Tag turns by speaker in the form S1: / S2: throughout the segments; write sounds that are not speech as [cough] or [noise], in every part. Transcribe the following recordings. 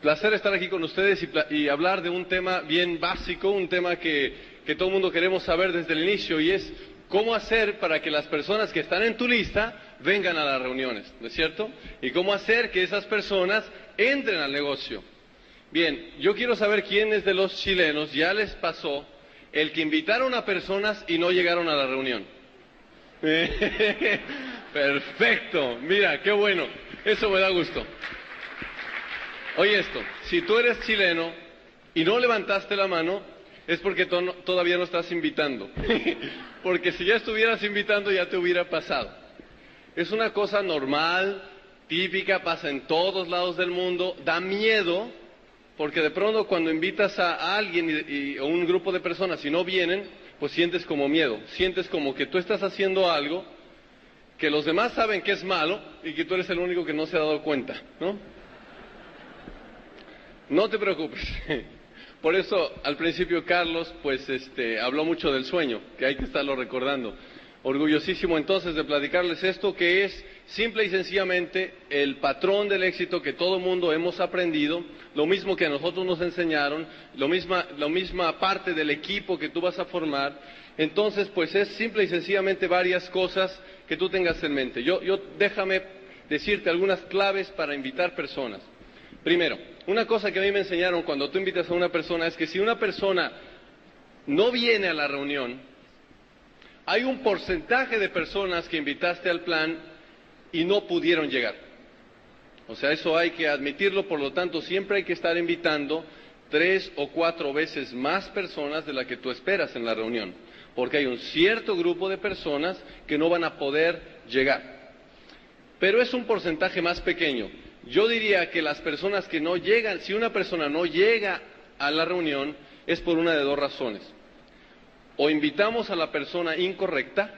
S1: Placer estar aquí con ustedes y, hablar de un tema bien básico, un tema que, que todo el mundo queremos saber desde el inicio y es cómo hacer para que las personas que están en tu lista vengan a las reuniones, ¿no es cierto? Y cómo hacer que esas personas entren al negocio. Bien, yo quiero saber quiénes de los chilenos ya les pasó el que invitaron a personas y no llegaron a la reunión. [laughs] Perfecto, mira, qué bueno, eso me da gusto. Oye esto, si tú eres chileno y no levantaste la mano, es porque todavía no estás invitando. [laughs] porque si ya estuvieras invitando ya te hubiera pasado. Es una cosa normal, típica, pasa en todos lados del mundo, da miedo, porque de pronto cuando invitas a alguien y, o un grupo de personas y no vienen, pues sientes como miedo, sientes como que tú estás haciendo algo que los demás saben que es malo y que tú eres el único que no se ha dado cuenta, ¿no? No te preocupes. [laughs] Por eso al principio Carlos pues este habló mucho del sueño, que hay que estarlo recordando. Orgullosísimo entonces de platicarles esto que es simple y sencillamente el patrón del éxito que todo mundo hemos aprendido, lo mismo que a nosotros nos enseñaron, lo misma, la misma parte del equipo que tú vas a formar. Entonces, pues es simple y sencillamente varias cosas que tú tengas en mente. Yo, yo déjame decirte algunas claves para invitar personas. Primero, una cosa que a mí me enseñaron cuando tú invitas a una persona es que si una persona no viene a la reunión, hay un porcentaje de personas que invitaste al plan y no pudieron llegar. O sea, eso hay que admitirlo, por lo tanto, siempre hay que estar invitando tres o cuatro veces más personas de las que tú esperas en la reunión, porque hay un cierto grupo de personas que no van a poder llegar. Pero es un porcentaje más pequeño. Yo diría que las personas que no llegan, si una persona no llega a la reunión, es por una de dos razones. O invitamos a la persona incorrecta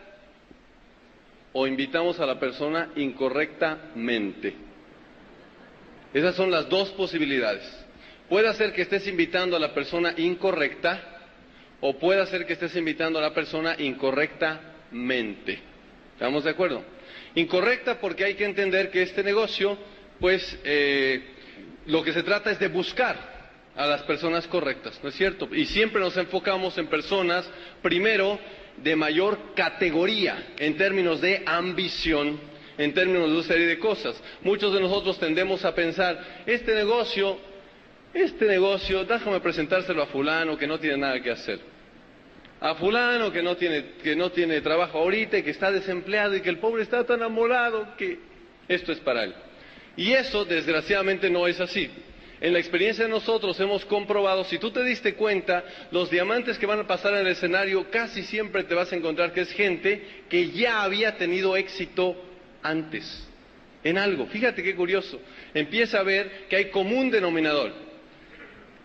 S1: o invitamos a la persona incorrectamente. Esas son las dos posibilidades. Puede ser que estés invitando a la persona incorrecta o puede ser que estés invitando a la persona incorrectamente. ¿Estamos de acuerdo? Incorrecta porque hay que entender que este negocio pues eh, lo que se trata es de buscar a las personas correctas, ¿no es cierto? Y siempre nos enfocamos en personas, primero, de mayor categoría en términos de ambición, en términos de una serie de cosas. Muchos de nosotros tendemos a pensar, este negocio, este negocio, déjame presentárselo a fulano que no tiene nada que hacer. A fulano que no tiene, que no tiene trabajo ahorita y que está desempleado y que el pobre está tan amolado que esto es para él. Y eso, desgraciadamente, no es así. En la experiencia de nosotros hemos comprobado, si tú te diste cuenta, los diamantes que van a pasar en el escenario casi siempre te vas a encontrar que es gente que ya había tenido éxito antes en algo. Fíjate qué curioso. Empieza a ver que hay común denominador.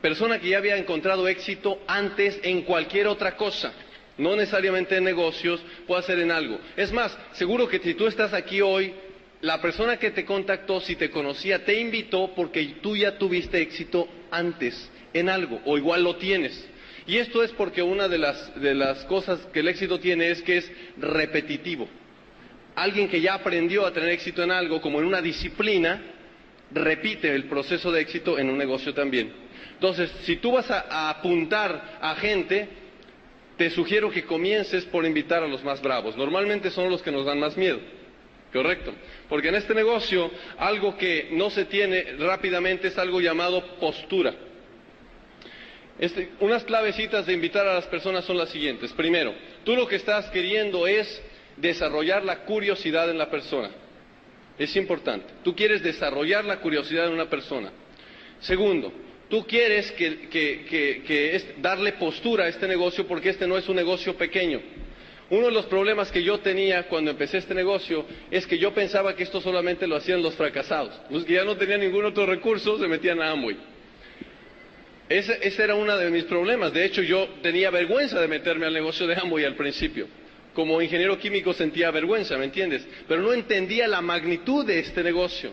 S1: Persona que ya había encontrado éxito antes en cualquier otra cosa. No necesariamente en negocios, puede ser en algo. Es más, seguro que si tú estás aquí hoy la persona que te contactó, si te conocía, te invitó porque tú ya tuviste éxito antes en algo, o igual lo tienes. Y esto es porque una de las, de las cosas que el éxito tiene es que es repetitivo. Alguien que ya aprendió a tener éxito en algo, como en una disciplina, repite el proceso de éxito en un negocio también. Entonces, si tú vas a, a apuntar a gente, te sugiero que comiences por invitar a los más bravos. Normalmente son los que nos dan más miedo. Correcto. Porque en este negocio algo que no se tiene rápidamente es algo llamado postura. Este, unas clavecitas de invitar a las personas son las siguientes. Primero, tú lo que estás queriendo es desarrollar la curiosidad en la persona. Es importante. Tú quieres desarrollar la curiosidad en una persona. Segundo, tú quieres que, darle postura a este negocio porque este no es un negocio pequeño. Uno de los problemas que yo tenía cuando empecé este negocio es que yo pensaba que esto solamente lo hacían los fracasados. Los que ya no tenían ningún otro recurso se metían a Amway. Ese, ese, era uno de mis problemas. De hecho, yo tenía vergüenza de meterme al negocio de Amway al principio. Como ingeniero químico sentía vergüenza, ¿me entiendes? Pero no entendía la magnitud de este negocio.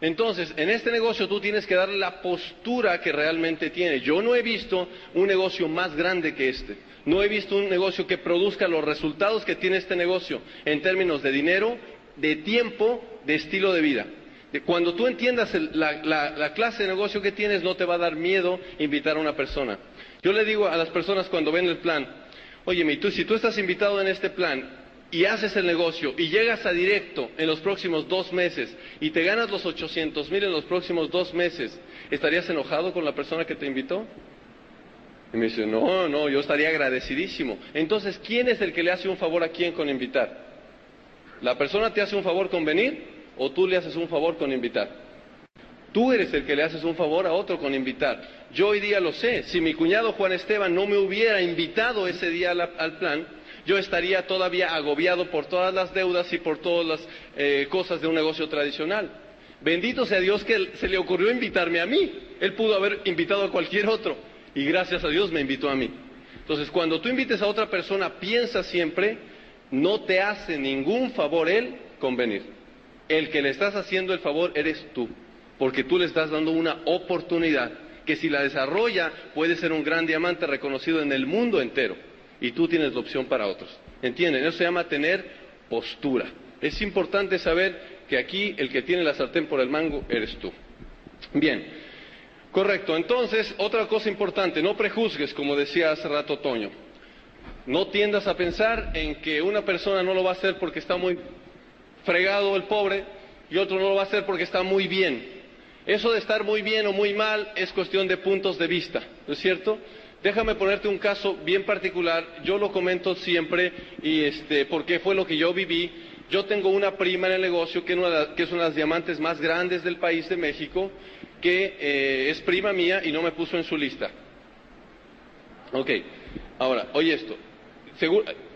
S1: Entonces, en este negocio tú tienes que darle la postura que realmente tiene. Yo no he visto un negocio más grande que este. No he visto un negocio que produzca los resultados que tiene este negocio en términos de dinero, de tiempo, de estilo de vida. Cuando tú entiendas la, clase de negocio que tienes, no te va a dar miedo invitar a una persona. Yo le digo a las personas cuando ven el plan, oye, tú, si tú estás invitado en este plan y haces el negocio y llegas a directo en los próximos dos meses y te ganas los 800 mil en los próximos dos meses, ¿estarías enojado con la persona que te invitó? Y me dice, no, no, yo estaría agradecidísimo. Entonces, ¿quién es el que le hace un favor a quién con invitar? ¿La persona te hace un favor con venir? o tú le haces un favor con invitar. Tú eres el que le haces un favor a otro con invitar. Yo hoy día lo sé. Si mi cuñado Juan Esteban no me hubiera invitado ese día al, plan, yo estaría todavía agobiado por todas las deudas y por todas las eh, cosas de un negocio tradicional. Bendito sea Dios que se le ocurrió invitarme a mí. Él pudo haber invitado a cualquier otro. Y gracias a Dios me invitó a mí. Entonces, cuando tú invites a otra persona, piensa siempre, no te hace ningún favor él con venir. El que le estás haciendo el favor eres tú, porque tú le estás dando una oportunidad que si la desarrolla puede ser un gran diamante reconocido en el mundo entero y tú tienes la opción para otros. ¿Entienden? Eso se llama tener postura. Es importante saber que aquí el que tiene la sartén por el mango eres tú. Bien, correcto. Entonces, otra cosa importante, no prejuzgues, como decía hace rato Toño. No tiendas a pensar en que una persona no lo va a hacer porque está muy fregado el pobre y otro no lo va a hacer porque está muy bien. Eso de estar muy bien o muy mal es cuestión de puntos de vista, ¿no es cierto? Déjame ponerte un caso bien particular, yo lo comento siempre y este, porque fue lo que yo viví. Yo tengo una prima en el negocio que, es una de las diamantes más grandes del país de México, que eh, es prima mía y no me puso en su lista. Ok, ahora, oye esto.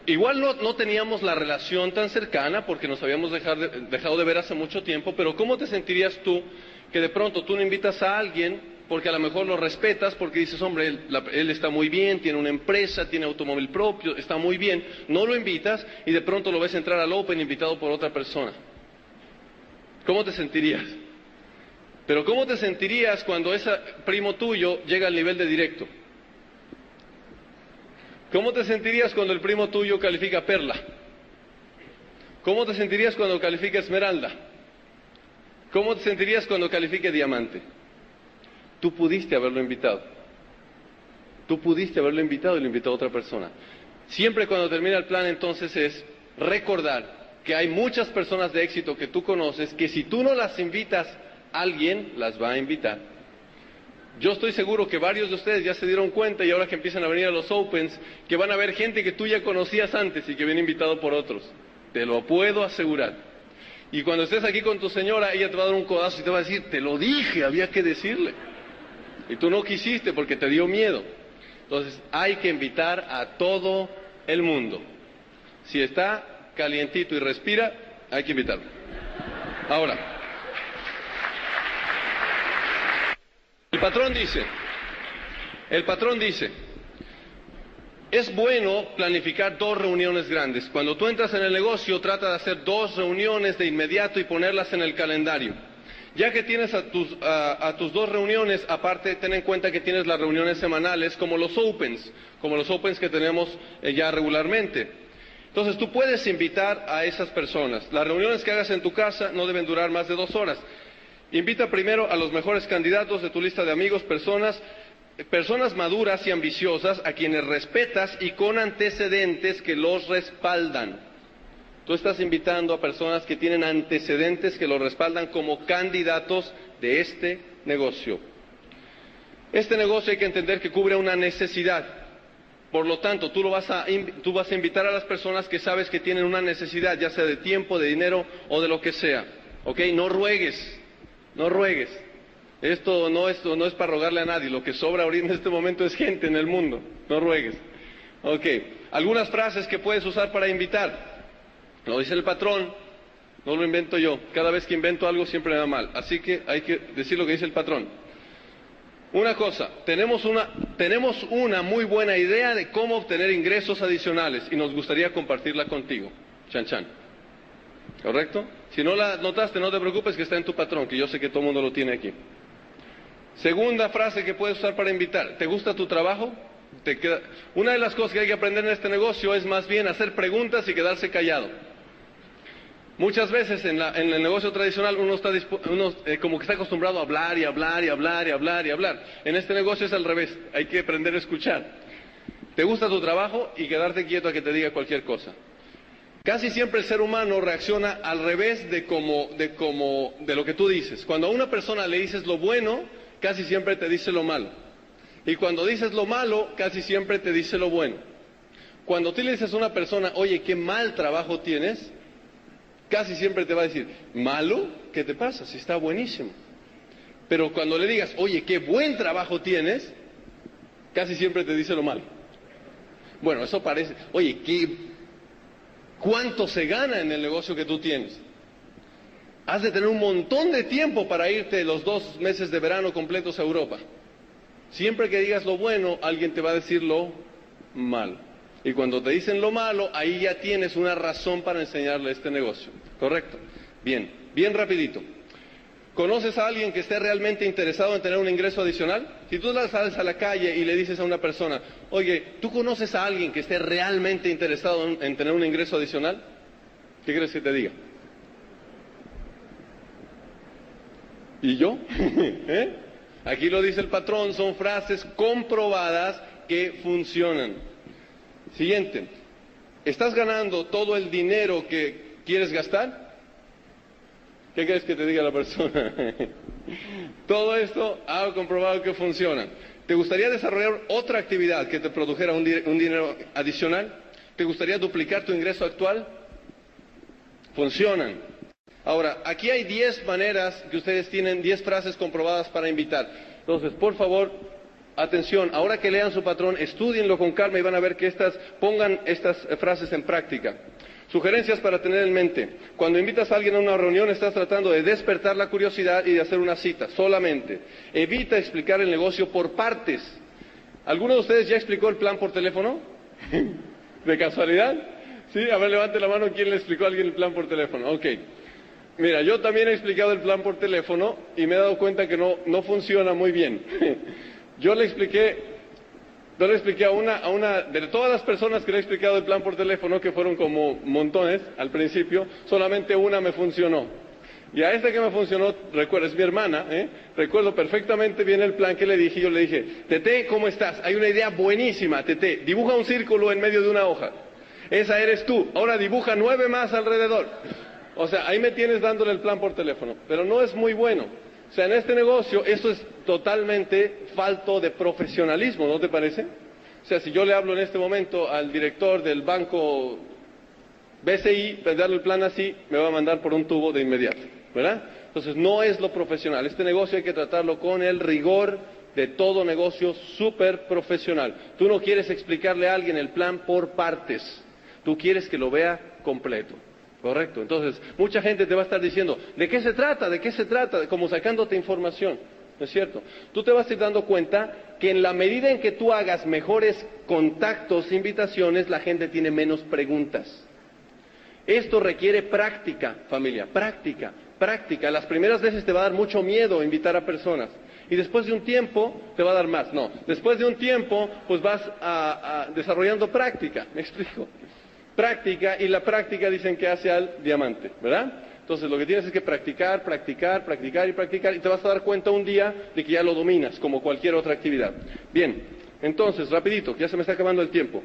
S1: Igual no, teníamos la relación tan cercana porque nos habíamos dejado de ver hace mucho tiempo, pero ¿cómo te sentirías tú que de pronto tú no invitas a alguien porque a lo mejor lo respetas porque dices, hombre, él, él, está muy bien, tiene una empresa, tiene automóvil propio, está muy bien, no lo invitas y de pronto lo ves entrar al Open invitado por otra persona? ¿Cómo te sentirías? Pero ¿cómo te sentirías cuando ese primo tuyo llega al nivel de directo? ¿Cómo te sentirías cuando el primo tuyo califica perla? ¿Cómo te sentirías cuando califica esmeralda? ¿Cómo te sentirías cuando califique diamante? Tú pudiste haberlo invitado. Tú pudiste haberlo invitado y lo invitó otra persona. Siempre cuando termina el plan entonces es recordar que hay muchas personas de éxito que tú conoces que si tú no las invitas, alguien las va a invitar. Yo estoy seguro que varios de ustedes ya se dieron cuenta y ahora que empiezan a venir a los Opens, que van a ver gente que tú ya conocías antes y que viene invitado por otros. Te lo puedo asegurar. Y cuando estés aquí con tu señora, ella te va a dar un codazo y te va a decir, te lo dije, había que decirle. Y tú no quisiste porque te dio miedo. Entonces hay que invitar a todo el mundo. Si está calientito y respira, hay que invitarlo. Ahora, patrón dice, el patrón dice, es bueno planificar dos reuniones grandes. Cuando tú entras en el negocio, trata de hacer dos reuniones de inmediato y ponerlas en el calendario. Ya que tienes a tus, a, tus, dos reuniones, aparte ten en cuenta que tienes las reuniones semanales como los Opens, como los Opens que tenemos eh, ya regularmente. Entonces tú puedes invitar a esas personas. Las reuniones que hagas en tu casa no deben durar más de dos horas. Invita primero a los mejores candidatos de tu lista de amigos, personas, personas maduras y ambiciosas a quienes respetas y con antecedentes que los respaldan. Tú estás invitando a personas que tienen antecedentes que los respaldan como candidatos de este negocio. Este negocio hay que entender que cubre una necesidad. Por lo tanto, tú, lo vas a, tú vas a invitar a las personas que sabes que tienen una necesidad, ya sea de tiempo, de dinero o de lo que sea. ¿Ok? No ruegues, no ruegues. Esto no, esto no es para rogarle a nadie. Lo que sobra ahorita en este momento es gente en el mundo. No ruegues. Ok. Algunas frases que puedes usar para invitar. Lo dice el patrón. No lo invento yo. Cada vez que invento algo siempre me da mal. Así que hay que decir lo que dice el patrón. Una cosa, tenemos una, tenemos una muy buena idea de cómo obtener ingresos adicionales y nos gustaría compartirla contigo. Chan chan. ¿Correcto? Si no la notaste, no te preocupes que está en tu patrón, que yo sé que todo el mundo lo tiene aquí. Segunda frase que puedes usar para invitar. ¿Te gusta tu trabajo? Una de las cosas que hay que aprender en este negocio es más bien hacer preguntas y quedarse callado. Muchas veces en, el negocio tradicional uno está uno, eh, como que está acostumbrado a hablar y hablar y hablar y hablar y hablar. En este negocio es al revés, hay que aprender a escuchar. Te gusta tu trabajo y quedarte quieto a que te diga cualquier cosa. Casi siempre el ser humano reacciona al revés de, de, como, de lo que tú dices. Cuando a una persona le dices lo bueno, casi siempre te dice lo malo. Y cuando dices lo malo, casi siempre te dice lo bueno. Cuando tú le dices a una persona, oye, qué mal trabajo tienes, casi siempre te va a decir, malo, ¿qué te pasa? Si está buenísimo. Pero cuando le digas, oye, qué buen trabajo tienes, casi siempre te dice lo malo. Bueno, eso parece, oye, ¿qué, ¿Cuánto se gana en el negocio que tú tienes? Has de tener un montón de tiempo para irte los dos meses de verano completos a Europa. Siempre que digas lo bueno, alguien te va a decir lo malo. Y cuando te dicen lo malo, ahí ya tienes una razón para enseñarle este negocio. ¿Correcto? Bien, bien rapidito. ¿Conoces a alguien que esté realmente interesado en tener un ingreso adicional? Si tú sales a la calle y le dices a una persona, oye, ¿tú conoces a alguien que esté realmente interesado en, tener un ingreso adicional? ¿Qué crees que te diga? ¿Y yo? [laughs] ¿Eh? Aquí lo dice el patrón, son frases comprobadas que funcionan. Siguiente, ¿estás ganando todo el dinero que quieres gastar? ¿Qué quieres que te diga la persona? [laughs] Todo esto ha comprobado que funciona. ¿Te gustaría desarrollar otra actividad que te produjera un, dinero adicional? ¿Te gustaría duplicar tu ingreso actual? Funcionan. Ahora, aquí hay 10 maneras que ustedes tienen, 10 frases comprobadas para invitar. Entonces, por favor, atención, ahora que lean su patrón, estudienlo con calma y van a ver que estas, pongan estas frases en práctica. Sugerencias para tener en mente. Cuando invitas a alguien a una reunión estás tratando de despertar la curiosidad y de hacer una cita, solamente. Evita explicar el negocio por partes. ¿Alguno de ustedes ya explicó el plan por teléfono? [laughs] ¿De casualidad? Sí, a ver, levante la mano quién le explicó a alguien el plan por teléfono. Ok. Mira, yo también he explicado el plan por teléfono y me he dado cuenta que no, no funciona muy bien. [laughs] yo le expliqué yo le expliqué a una, a una, de todas las personas que le he explicado el plan por teléfono, que fueron como montones al principio, solamente una me funcionó. Y a esta que me funcionó, recuerdo, es mi hermana, ¿eh? recuerdo perfectamente bien el plan que le dije. Yo le dije, Tete, ¿cómo estás? Hay una idea buenísima, Tete, dibuja un círculo en medio de una hoja. Esa eres tú. Ahora dibuja nueve más alrededor. O sea, ahí me tienes dándole el plan por teléfono. Pero no es muy bueno. O sea, en este negocio eso es totalmente falto de profesionalismo, ¿no te parece? O sea, si yo le hablo en este momento al director del banco BCI, darle el plan así, me va a mandar por un tubo de inmediato, ¿verdad? Entonces, no es lo profesional. Este negocio hay que tratarlo con el rigor de todo negocio súper profesional. Tú no quieres explicarle a alguien el plan por partes, tú quieres que lo vea completo. Correcto. Entonces, mucha gente te va a estar diciendo, ¿de qué se trata? ¿De qué se trata? Como sacándote información. ¿No es cierto? Tú te vas a ir dando cuenta que en la medida en que tú hagas mejores contactos, invitaciones, la gente tiene menos preguntas. Esto requiere práctica, familia, práctica, práctica. Las primeras veces te va a dar mucho miedo invitar a personas. Y después de un tiempo te va a dar más. No, después de un tiempo pues vas desarrollando práctica. ¿Me explico? Práctica y la práctica dicen que hace al diamante, ¿verdad? Entonces lo que tienes es que practicar, practicar, practicar y practicar y te vas a dar cuenta un día de que ya lo dominas como cualquier otra actividad. Bien, entonces, rapidito, ya se me está acabando el tiempo.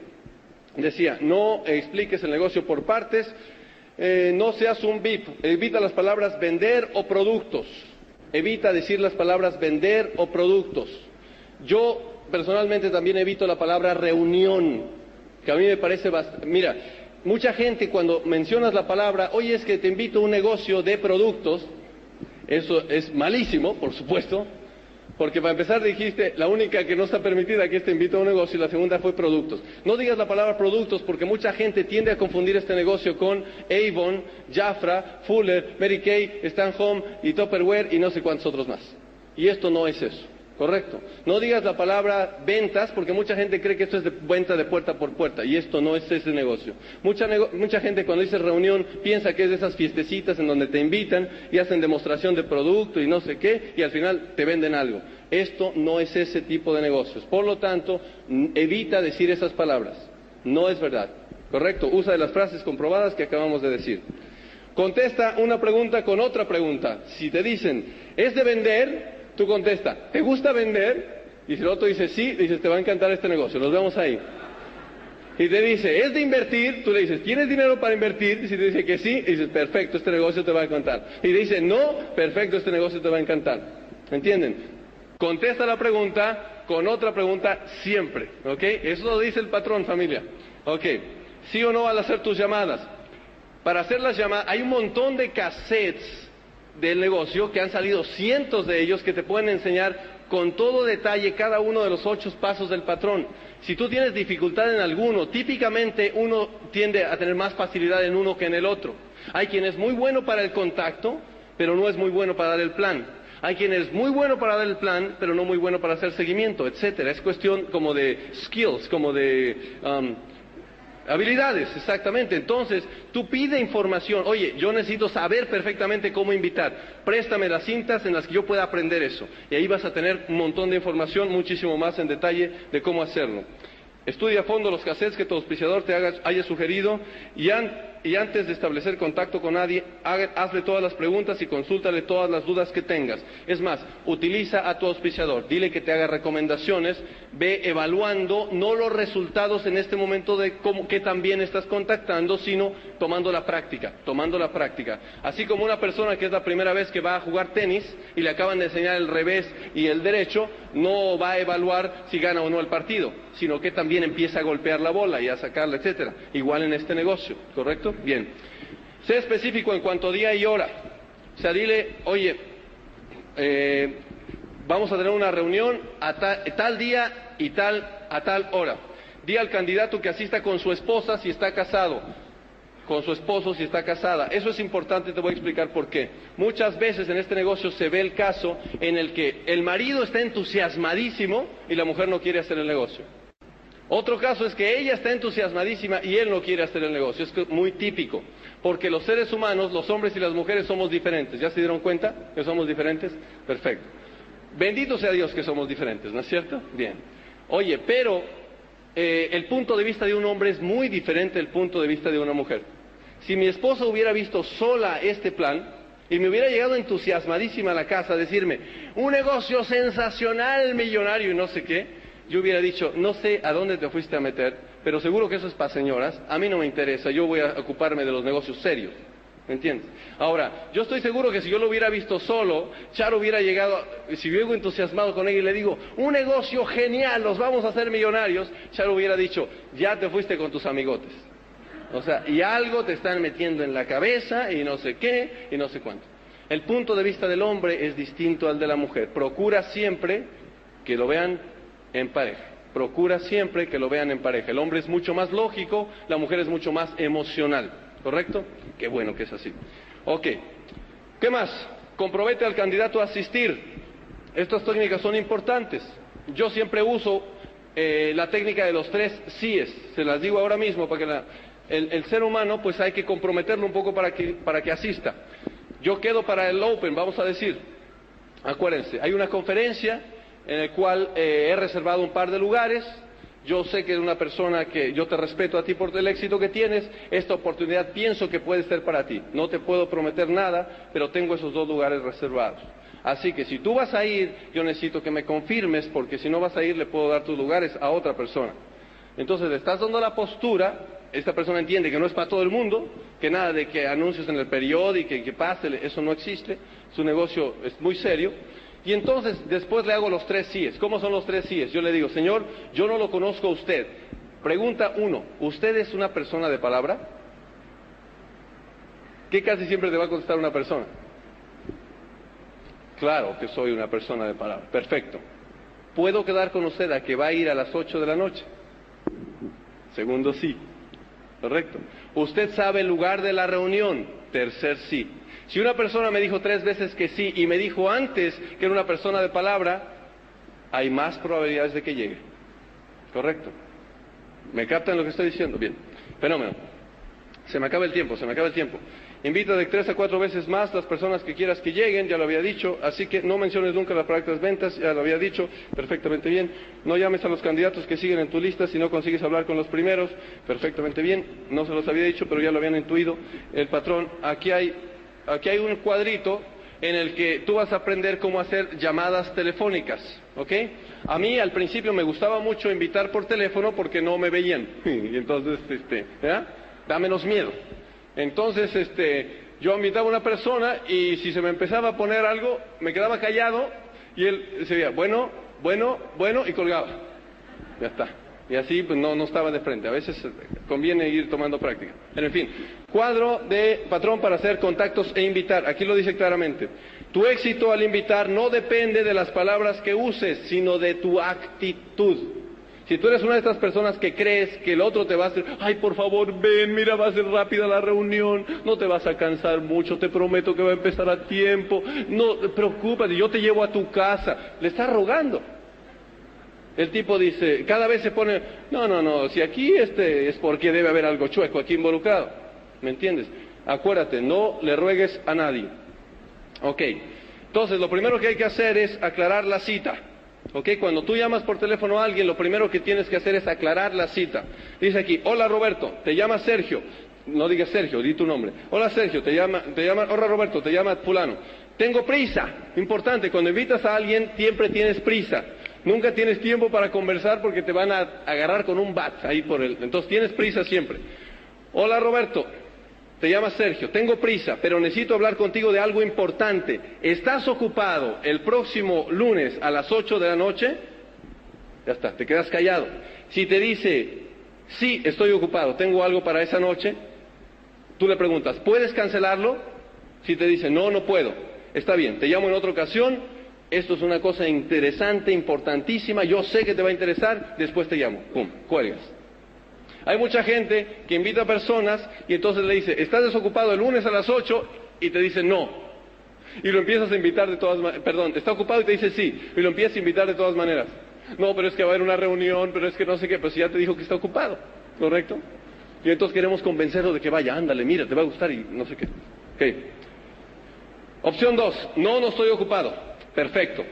S1: Decía, no expliques el negocio por partes, eh, no seas un VIP, evita las palabras vender o productos, evita decir las palabras vender o productos. Yo personalmente también evito la palabra reunión, que a mí me parece bastante... Mira, mucha gente cuando mencionas la palabra, oye, es que te invito a un negocio de productos, eso es malísimo, por supuesto, porque para empezar dijiste, la única que no está permitida que te invito a un negocio y la segunda fue productos. No digas la palabra productos porque mucha gente tiende a confundir este negocio con Avon, Jafra, Fuller, Mary Kay, Stan Home y Tupperware y no sé cuántos otros más. Y esto no es eso. Correcto. No digas la palabra ventas porque mucha gente cree que esto es de venta de puerta por puerta y esto no es ese negocio. Mucha, mucha gente cuando dice reunión piensa que es de esas fiestecitas en donde te invitan y hacen demostración de producto y no sé qué y al final te venden algo. Esto no es ese tipo de negocios. Por lo tanto, evita decir esas palabras. No es verdad. Correcto. Usa de las frases comprobadas que acabamos de decir. Contesta una pregunta con otra pregunta. Si te dicen, ¿es de vender? Tú contesta, ¿te gusta vender? Y si el otro dice sí, dices, te va a encantar este negocio, nos vemos ahí. Y te dice, ¿es de invertir? Tú le dices, ¿tienes dinero para invertir? Y si te dice que sí, dices, perfecto, este negocio te va a encantar. Y te dice, no, perfecto, este negocio te va a encantar. ¿Entienden? Contesta la pregunta con otra pregunta siempre. ¿Ok? Eso lo dice el patrón, familia. ¿Ok? ¿Sí o no al hacer tus llamadas? Para hacer las llamadas, hay un montón de cassettes del negocio que han salido cientos de ellos que te pueden enseñar con todo detalle cada uno de los ocho pasos del patrón. Si tú tienes dificultad en alguno, típicamente uno tiende a tener más facilidad en uno que en el otro. Hay quien es muy bueno para el contacto, pero no es muy bueno para dar el plan. Hay quien es muy bueno para dar el plan, pero no muy bueno para hacer seguimiento, etcétera. Es cuestión como de skills, como de um, Habilidades, exactamente. Entonces, tú pide información. Oye, yo necesito saber perfectamente cómo invitar. Préstame las cintas en las que yo pueda aprender eso. Y ahí vas a tener un montón de información, muchísimo más en detalle de cómo hacerlo. Estudia a fondo los cassettes que tu auspiciador te haya sugerido y, y, antes de establecer contacto con nadie, hazle todas las preguntas y consúltale todas las dudas que tengas. Es más, utiliza a tu auspiciador, dile que te haga recomendaciones, ve evaluando no los resultados en este momento de cómo que también estás contactando, sino tomando la práctica, tomando la práctica. Así como una persona que es la primera vez que va a jugar tenis y le acaban de enseñar el revés y el derecho, no va a evaluar si gana o no el partido, sino que también empieza a golpear la bola y a sacarla, etcétera. Igual en este negocio, ¿correcto? Bien. Sé específico en cuanto a día y hora. O sea, dile, oye, eh, vamos a tener una reunión a tal, día y tal a tal hora. Di al candidato que asista con su esposa si está casado, con su esposo si está casada. Eso es importante, te voy a explicar por qué. Muchas veces en este negocio se ve el caso en el que el marido está entusiasmadísimo y la mujer no quiere hacer el negocio. Otro caso es que ella está entusiasmadísima y él no quiere hacer el negocio. Es muy típico, porque los seres humanos, los hombres y las mujeres somos diferentes. ¿Ya se dieron cuenta que somos diferentes? Perfecto. Bendito sea Dios que somos diferentes, ¿no es cierto? Bien. Oye, pero eh, el punto de vista de un hombre es muy diferente del punto de vista de una mujer. Si mi esposa hubiera visto sola este plan y me hubiera llegado entusiasmadísima a la casa a decirme, un negocio sensacional, millonario y no sé qué, yo hubiera dicho, no sé a dónde te fuiste a meter, pero seguro que eso es para señoras, a mí no me interesa, yo voy a ocuparme de los negocios serios. ¿Me entiendes? Ahora, yo estoy seguro que si yo lo hubiera visto solo, Charo hubiera llegado, si yo llego entusiasmado con ella y le digo, un negocio genial, los vamos a hacer millonarios, Charo hubiera dicho, ya te fuiste con tus amigotes. O sea, y algo te están metiendo en la cabeza y no sé qué y no sé cuánto. El punto de vista del hombre es distinto al de la mujer. Procura siempre que lo vean en pareja. Procura siempre que lo vean en pareja. El hombre es mucho más lógico, la mujer es mucho más emocional. ¿Correcto? Qué bueno que es así. Ok. ¿Qué más? Compromete al candidato a asistir. Estas técnicas son importantes. Yo siempre uso eh, la técnica de los tres síes. Se las digo ahora mismo para que el, ser humano pues hay que comprometerlo un poco para que, para que asista. Yo quedo para el Open, vamos a decir. Acuérdense, hay una conferencia en el cual eh, he reservado un par de lugares. Yo sé que es una persona que yo te respeto a ti por el éxito que tienes. Esta oportunidad pienso que puede ser para ti. No te puedo prometer nada, pero tengo esos dos lugares reservados. Así que si tú vas a ir, yo necesito que me confirmes, porque si no vas a ir, le puedo dar tus lugares a otra persona. Entonces le estás dando la postura, esta persona entiende que no es para todo el mundo, que nada de que anuncios en el periódico, que, que pase, eso no existe, su negocio es muy serio, y entonces después le hago los tres síes. ¿Cómo son los tres síes? Yo le digo, Señor, yo no lo conozco a usted. Pregunta uno, ¿usted es una persona de palabra? ¿Qué casi siempre te va a contestar una persona? Claro que soy una persona de palabra. Perfecto. ¿Puedo quedar con usted a que va a ir a las ocho de la noche? Segundo sí. Correcto. ¿Usted sabe el lugar de la reunión? Tercer sí. Si una persona me dijo tres veces que sí y me dijo antes que era una persona de palabra, hay más probabilidades de que llegue. ¿Correcto? ¿Me captan lo que estoy diciendo? Bien. Fenómeno. Se me acaba el tiempo, se me acaba el tiempo. Invita de tres a cuatro veces más las personas que quieras que lleguen, ya lo había dicho, así que no menciones nunca las prácticas ventas, ya lo había dicho perfectamente bien. No llames a los candidatos que siguen en tu lista si no consigues hablar con los primeros, perfectamente bien. No se los había dicho, pero ya lo habían intuido el patrón. Aquí hay, aquí hay un cuadrito en el que tú vas a aprender cómo hacer llamadas telefónicas, ¿ok? A mí al principio me gustaba mucho invitar por teléfono porque no me veían, [laughs] y entonces, este, da menos miedo. Entonces, este, yo invitaba a una persona y si se me empezaba a poner algo, me quedaba callado y él decía, bueno, bueno, bueno, y colgaba. Ya está. Y así pues, no, no estaba de frente. A veces conviene ir tomando práctica. Pero, en fin, cuadro de patrón para hacer contactos e invitar. Aquí lo dice claramente. Tu éxito al invitar no depende de las palabras que uses, sino de tu actitud. Si tú eres una de estas personas que crees que el otro te va a hacer, ay, por favor, ven, mira, va a ser rápida la reunión, no te vas a cansar mucho, te prometo que va a empezar a tiempo, no te preocupes, yo te llevo a tu casa, le estás rogando. El tipo dice, cada vez se pone, no, no, no, si aquí este es porque debe haber algo chueco aquí involucrado, ¿me entiendes? Acuérdate, no le ruegues a nadie. Ok, entonces lo primero que hay que hacer es aclarar la cita. ¿Ok? Cuando tú llamas por teléfono a alguien, lo primero que tienes que hacer es aclarar la cita. Dice aquí, hola Roberto, te llama Sergio. No digas Sergio, di tu nombre. Hola Sergio, te llama, te llama, hola Roberto, te llama fulano. Tengo prisa. Importante, cuando invitas a alguien, siempre tienes prisa. Nunca tienes tiempo para conversar porque te van a agarrar con un bat ahí por el. Entonces tienes prisa siempre. Hola Roberto, te llama Sergio, tengo prisa, pero necesito hablar contigo de algo importante. ¿Estás ocupado el próximo lunes a las 8 de la noche? Ya está, te quedas callado. Si te dice, sí, estoy ocupado, tengo algo para esa noche, tú le preguntas, ¿puedes cancelarlo? Si te dice, no, no puedo, está bien, te llamo en otra ocasión, esto es una cosa interesante, importantísima, yo sé que te va a interesar, después te llamo, pum, cuelgas. Hay mucha gente que invita a personas y entonces le dice, ¿estás desocupado el lunes a las 8? Y te dice no. Y lo empiezas a invitar de todas maneras, perdón, está ocupado y te dice sí, y lo empiezas a invitar de todas maneras. No, pero es que va a haber una reunión, pero es que no sé qué, pero si ya te dijo que está ocupado, ¿correcto? Y entonces queremos convencerlo de que vaya, ándale, mira, te va a gustar y no sé qué. Ok. Opción 2, no, no estoy ocupado. Perfecto.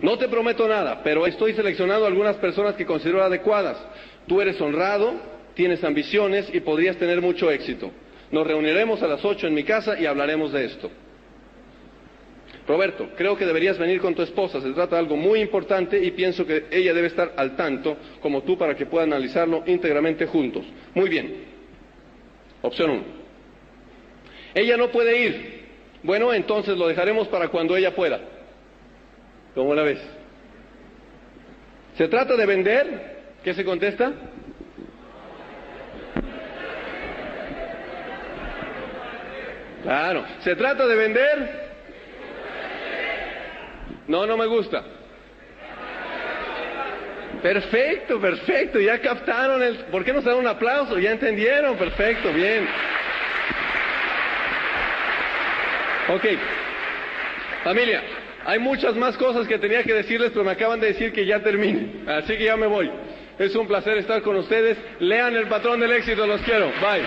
S1: No te prometo nada, pero estoy seleccionando algunas personas que considero adecuadas. Tú eres honrado, tienes ambiciones y podrías tener mucho éxito. Nos reuniremos a las ocho en mi casa y hablaremos de esto. Roberto, creo que deberías venir con tu esposa. Se trata de algo muy importante y pienso que ella debe estar al tanto, como tú, para que puedan analizarlo íntegramente juntos. Muy bien. Opción uno. Ella no puede ir. Bueno, entonces lo dejaremos para cuando ella pueda. ¿Cómo la ves? ¿Se trata de vender? ¿Qué se contesta? Claro. ¿Se trata de vender? No, no me gusta. Perfecto, perfecto. Ya captaron el... ¿Por qué nos dan un aplauso? Ya entendieron. Perfecto, bien. Ok. Familia, hay muchas más cosas que tenía que decirles, pero me acaban de decir que ya termine. Así que ya me voy. Es un placer estar con ustedes. Lean el patrón del éxito, los quiero. Bye.